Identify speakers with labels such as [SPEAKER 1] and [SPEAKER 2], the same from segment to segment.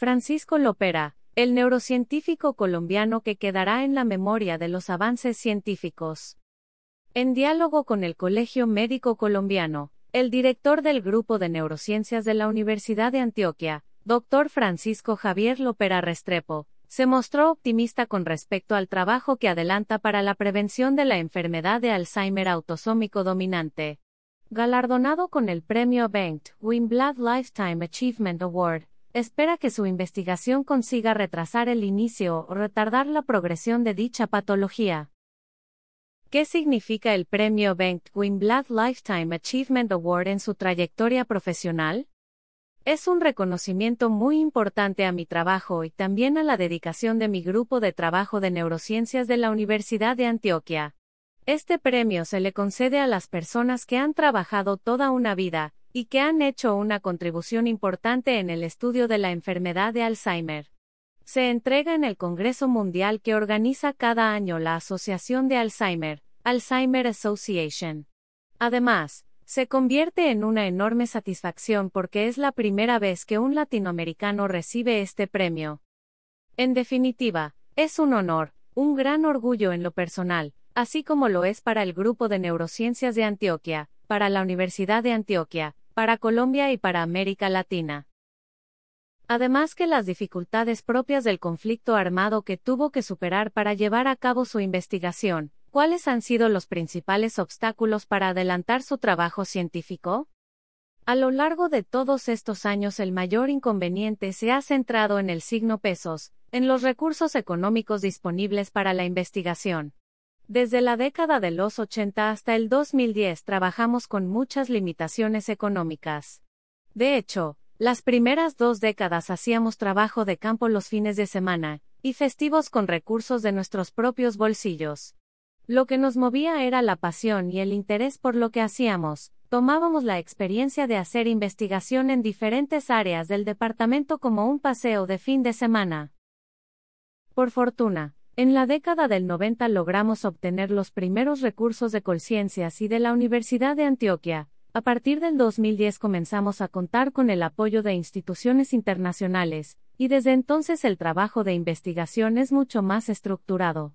[SPEAKER 1] Francisco Lopera, el neurocientífico colombiano que quedará en la memoria de los avances científicos. En diálogo con el Colegio Médico Colombiano, el director del Grupo de Neurociencias de la Universidad de Antioquia, Dr. Francisco Javier Lopera Restrepo, se mostró optimista con respecto al trabajo que adelanta para la prevención de la enfermedad de Alzheimer autosómico dominante. Galardonado con el premio Bengt Winblad Lifetime Achievement Award, espera que su investigación consiga retrasar el inicio o retardar la progresión de dicha patología. ¿Qué significa el premio Bengt Winblad Lifetime Achievement Award en su trayectoria profesional? Es un reconocimiento muy importante a mi trabajo y también a la dedicación de mi grupo de trabajo de neurociencias de la Universidad de Antioquia. Este premio se le concede a las personas que han trabajado toda una vida, y que han hecho una contribución importante en el estudio de la enfermedad de Alzheimer. Se entrega en el Congreso Mundial que organiza cada año la Asociación de Alzheimer, Alzheimer Association. Además, se convierte en una enorme satisfacción porque es la primera vez que un latinoamericano recibe este premio. En definitiva, es un honor, un gran orgullo en lo personal, así como lo es para el Grupo de Neurociencias de Antioquia, para la Universidad de Antioquia, para Colombia y para América Latina. Además que las dificultades propias del conflicto armado que tuvo que superar para llevar a cabo su investigación, ¿Cuáles han sido los principales obstáculos para adelantar su trabajo científico? A lo largo de todos estos años el mayor inconveniente se ha centrado en el signo pesos, en los recursos económicos disponibles para la investigación. Desde la década de los 80 hasta el 2010 trabajamos con muchas limitaciones económicas. De hecho, las primeras dos décadas hacíamos trabajo de campo los fines de semana, y festivos con recursos de nuestros propios bolsillos. Lo que nos movía era la pasión y el interés por lo que hacíamos. Tomábamos la experiencia de hacer investigación en diferentes áreas del departamento como un paseo de fin de semana. Por fortuna, en la década del 90 logramos obtener los primeros recursos de Colciencias y de la Universidad de Antioquia. A partir del 2010 comenzamos a contar con el apoyo de instituciones internacionales, y desde entonces el trabajo de investigación es mucho más estructurado.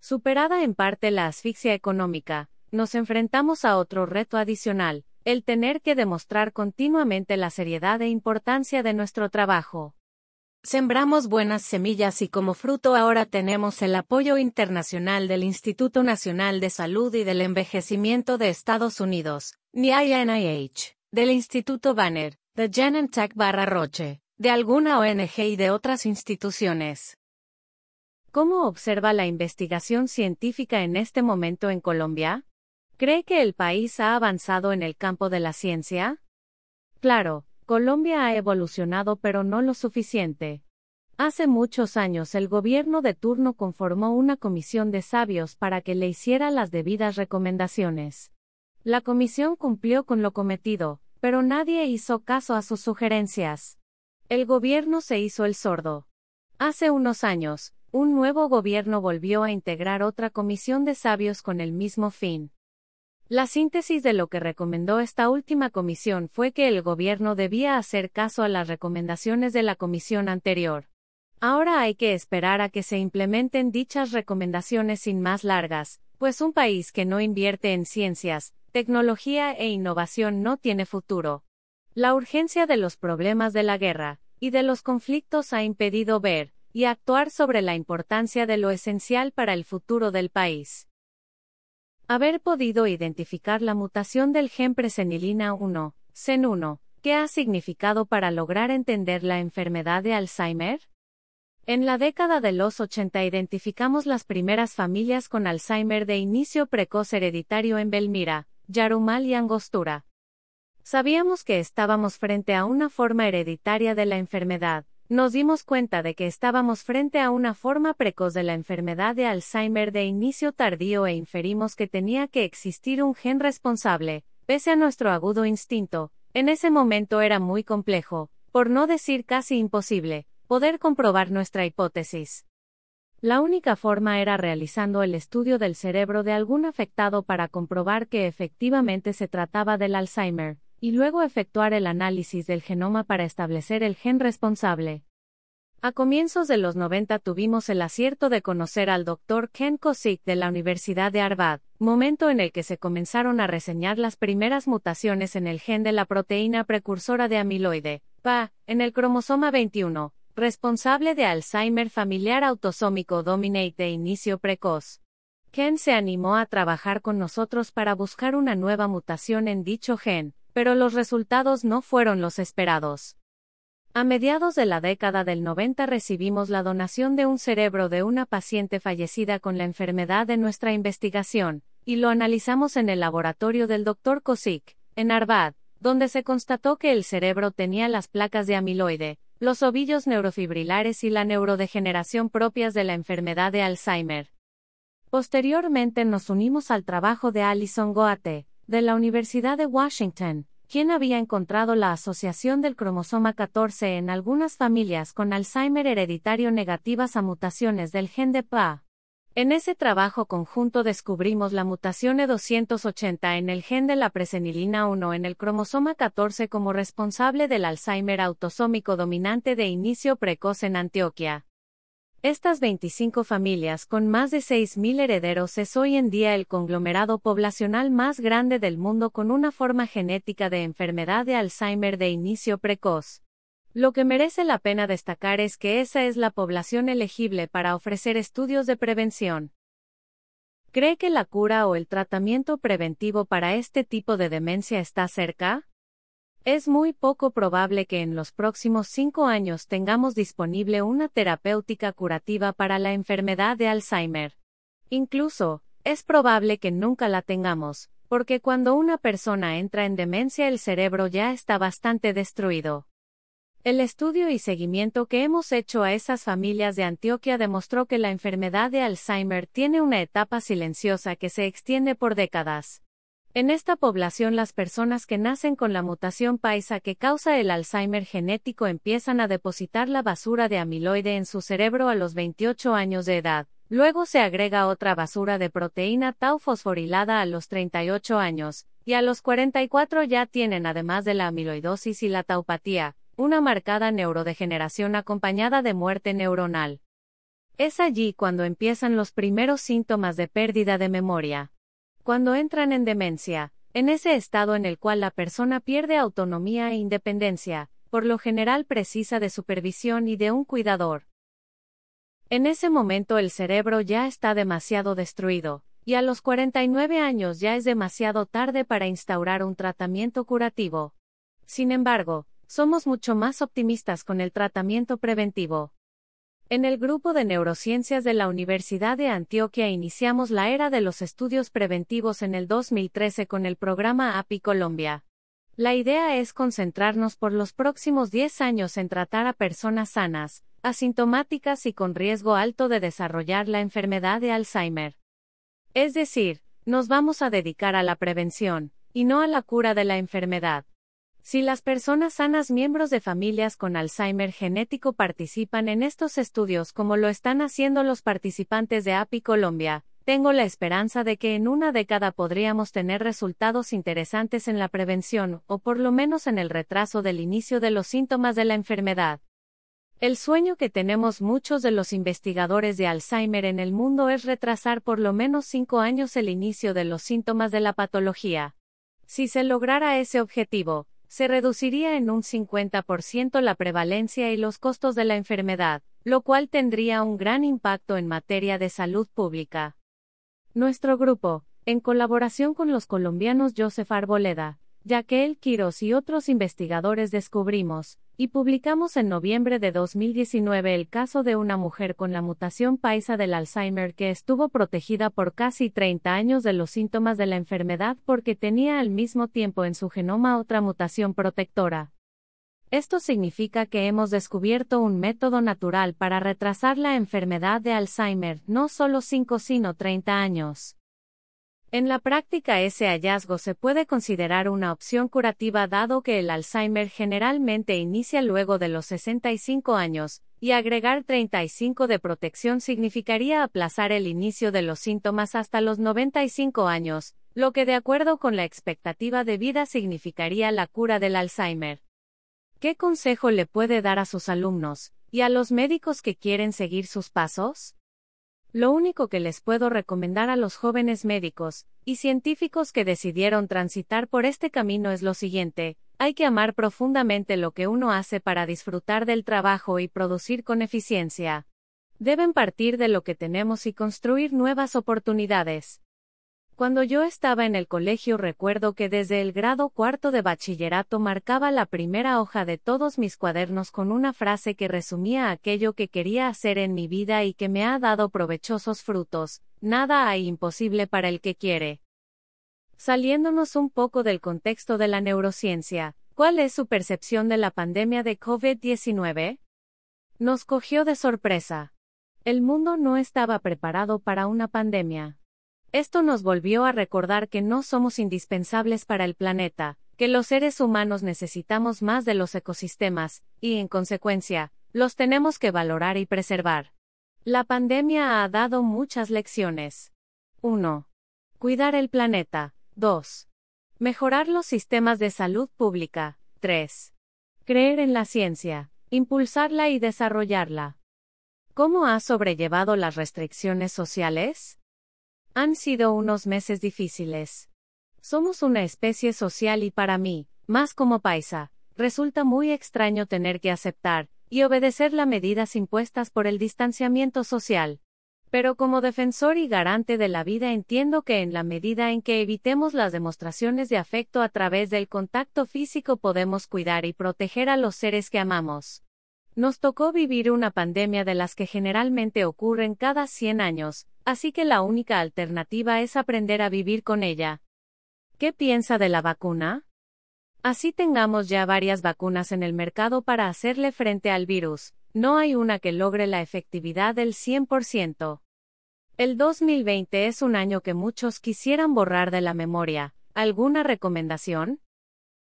[SPEAKER 1] Superada en parte la asfixia económica, nos enfrentamos a otro reto adicional, el tener que demostrar continuamente la seriedad e importancia de nuestro trabajo. Sembramos buenas semillas y como fruto ahora tenemos el apoyo internacional del Instituto Nacional de Salud y del Envejecimiento de Estados Unidos, NIH, del Instituto Banner, de Genentech barra Roche, de alguna ONG y de otras instituciones. ¿Cómo observa la investigación científica en este momento en Colombia? ¿Cree que el país ha avanzado en el campo de la ciencia? Claro, Colombia ha evolucionado pero no lo suficiente. Hace muchos años el gobierno de turno conformó una comisión de sabios para que le hiciera las debidas recomendaciones. La comisión cumplió con lo cometido, pero nadie hizo caso a sus sugerencias. El gobierno se hizo el sordo. Hace unos años, un nuevo gobierno volvió a integrar otra comisión de sabios con el mismo fin. La síntesis de lo que recomendó esta última comisión fue que el gobierno debía hacer caso a las recomendaciones de la comisión anterior. Ahora hay que esperar a que se implementen dichas recomendaciones sin más largas, pues un país que no invierte en ciencias, tecnología e innovación no tiene futuro. La urgencia de los problemas de la guerra y de los conflictos ha impedido ver, y actuar sobre la importancia de lo esencial para el futuro del país. Haber podido identificar la mutación del gen presenilina 1, CEN1, ¿qué ha significado para lograr entender la enfermedad de Alzheimer? En la década de los 80 identificamos las primeras familias con Alzheimer de inicio precoz hereditario en Belmira, Yarumal y Angostura. Sabíamos que estábamos frente a una forma hereditaria de la enfermedad, nos dimos cuenta de que estábamos frente a una forma precoz de la enfermedad de Alzheimer de inicio tardío e inferimos que tenía que existir un gen responsable, pese a nuestro agudo instinto. En ese momento era muy complejo, por no decir casi imposible, poder comprobar nuestra hipótesis. La única forma era realizando el estudio del cerebro de algún afectado para comprobar que efectivamente se trataba del Alzheimer, y luego efectuar el análisis del genoma para establecer el gen responsable. A comienzos de los 90 tuvimos el acierto de conocer al Dr. Ken Kosick de la Universidad de Harvard, momento en el que se comenzaron a reseñar las primeras mutaciones en el gen de la proteína precursora de amiloide, PA, en el cromosoma 21, responsable de Alzheimer familiar autosómico dominate de inicio precoz. Ken se animó a trabajar con nosotros para buscar una nueva mutación en dicho gen, pero los resultados no fueron los esperados. A mediados de la década del 90 recibimos la donación de un cerebro de una paciente fallecida con la enfermedad de nuestra investigación, y lo analizamos en el laboratorio del Dr. Kosik, en Harvard, donde se constató que el cerebro tenía las placas de amiloide, los ovillos neurofibrilares y la neurodegeneración propias de la enfermedad de Alzheimer. Posteriormente nos unimos al trabajo de Alison Goate, de la Universidad de Washington, quien había encontrado la asociación del cromosoma 14 en algunas familias con Alzheimer hereditario negativas a mutaciones del gen de PA. En ese trabajo conjunto descubrimos la mutación E280 en el gen de la presenilina 1 en el cromosoma 14 como responsable del Alzheimer autosómico dominante de inicio precoz en Antioquia. Estas 25 familias con más de 6.000 herederos es hoy en día el conglomerado poblacional más grande del mundo con una forma genética de enfermedad de Alzheimer de inicio precoz. Lo que merece la pena destacar es que esa es la población elegible para ofrecer estudios de prevención. ¿Cree que la cura o el tratamiento preventivo para este tipo de demencia está cerca? Es muy poco probable que en los próximos cinco años tengamos disponible una terapéutica curativa para la enfermedad de Alzheimer. Incluso, es probable que nunca la tengamos, porque cuando una persona entra en demencia el cerebro ya está bastante destruido. El estudio y seguimiento que hemos hecho a esas familias de Antioquia demostró que la enfermedad de Alzheimer tiene una etapa silenciosa que se extiende por décadas. En esta población las personas que nacen con la mutación paisa que causa el Alzheimer genético empiezan a depositar la basura de amiloide en su cerebro a los 28 años de edad. Luego se agrega otra basura de proteína tau fosforilada a los 38 años, y a los 44 ya tienen además de la amiloidosis y la taupatía, una marcada neurodegeneración acompañada de muerte neuronal. Es allí cuando empiezan los primeros síntomas de pérdida de memoria. Cuando entran en demencia, en ese estado en el cual la persona pierde autonomía e independencia, por lo general precisa de supervisión y de un cuidador. En ese momento el cerebro ya está demasiado destruido, y a los 49 años ya es demasiado tarde para instaurar un tratamiento curativo. Sin embargo, somos mucho más optimistas con el tratamiento preventivo. En el grupo de neurociencias de la Universidad de Antioquia iniciamos la era de los estudios preventivos en el 2013 con el programa API Colombia. La idea es concentrarnos por los próximos 10 años en tratar a personas sanas, asintomáticas y con riesgo alto de desarrollar la enfermedad de Alzheimer. Es decir, nos vamos a dedicar a la prevención, y no a la cura de la enfermedad. Si las personas sanas miembros de familias con Alzheimer genético participan en estos estudios como lo están haciendo los participantes de API Colombia, tengo la esperanza de que en una década podríamos tener resultados interesantes en la prevención, o por lo menos en el retraso del inicio de los síntomas de la enfermedad. El sueño que tenemos muchos de los investigadores de Alzheimer en el mundo es retrasar por lo menos cinco años el inicio de los síntomas de la patología. Si se lograra ese objetivo, se reduciría en un 50% la prevalencia y los costos de la enfermedad, lo cual tendría un gran impacto en materia de salud pública. Nuestro grupo, en colaboración con los colombianos Joseph Arboleda, ya que el Quiros y otros investigadores descubrimos, y publicamos en noviembre de 2019 el caso de una mujer con la mutación paisa del Alzheimer que estuvo protegida por casi 30 años de los síntomas de la enfermedad porque tenía al mismo tiempo en su genoma otra mutación protectora. Esto significa que hemos descubierto un método natural para retrasar la enfermedad de Alzheimer, no solo 5 sino 30 años. En la práctica ese hallazgo se puede considerar una opción curativa dado que el Alzheimer generalmente inicia luego de los 65 años, y agregar 35 de protección significaría aplazar el inicio de los síntomas hasta los 95 años, lo que de acuerdo con la expectativa de vida significaría la cura del Alzheimer. ¿Qué consejo le puede dar a sus alumnos, ¿Y a los médicos que quieren seguir sus pasos? Lo único que les puedo recomendar a los jóvenes médicos y científicos que decidieron transitar por este camino es lo siguiente, hay que amar profundamente lo que uno hace para disfrutar del trabajo y producir con eficiencia. Deben partir de lo que tenemos y construir nuevas oportunidades. Cuando yo estaba en el colegio recuerdo que desde el grado cuarto de bachillerato marcaba la primera hoja de todos mis cuadernos con una frase que resumía aquello que quería hacer en mi vida y que me ha dado provechosos frutos, nada hay imposible para el que quiere. Saliéndonos un poco del contexto de la neurociencia, ¿cuál es su percepción de la pandemia de COVID-19? Nos cogió de sorpresa. El mundo no estaba preparado para una pandemia. Esto nos volvió a recordar que no somos indispensables para el planeta, que los seres humanos necesitamos más de los ecosistemas, y en consecuencia, los tenemos que valorar y preservar. La pandemia ha dado muchas lecciones. 1. Cuidar el planeta. 2. Mejorar los sistemas de salud pública. 3. Creer en la ciencia, impulsarla y desarrollarla. ¿Cómo ha sobrellevado las restricciones sociales? Han sido unos meses difíciles. Somos una especie social y para mí, más como paisa, resulta muy extraño tener que aceptar y obedecer las medidas impuestas por el distanciamiento social. Pero como defensor y garante de la vida entiendo que en la medida en que evitemos las demostraciones de afecto a través del contacto físico podemos cuidar y proteger a los seres que amamos. Nos tocó vivir una pandemia de las que generalmente ocurren cada 100 años, así que la única alternativa es aprender a vivir con ella. ¿Qué piensa de la vacuna? Así tengamos ya varias vacunas en el mercado para hacerle frente al virus, no hay una que logre la efectividad del 100%. El 2020 es un año que muchos quisieran borrar de la memoria. ¿Alguna recomendación?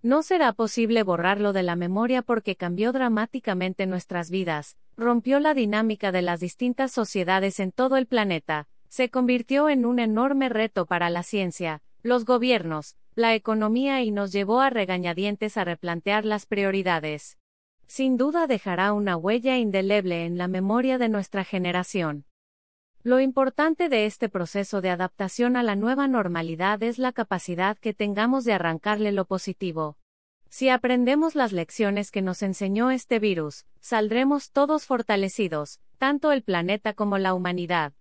[SPEAKER 1] No será posible borrarlo de la memoria porque cambió dramáticamente nuestras vidas, rompió la dinámica de las distintas sociedades en todo el planeta, se convirtió en un enorme reto para la ciencia, los gobiernos, la economía y nos llevó a regañadientes a replantear las prioridades. Sin duda dejará una huella indeleble en la memoria de nuestra generación. Lo importante de este proceso de adaptación a la nueva normalidad es la capacidad que tengamos de arrancarle lo positivo. Si aprendemos las lecciones que nos enseñó este virus, saldremos todos fortalecidos, tanto el planeta como la humanidad.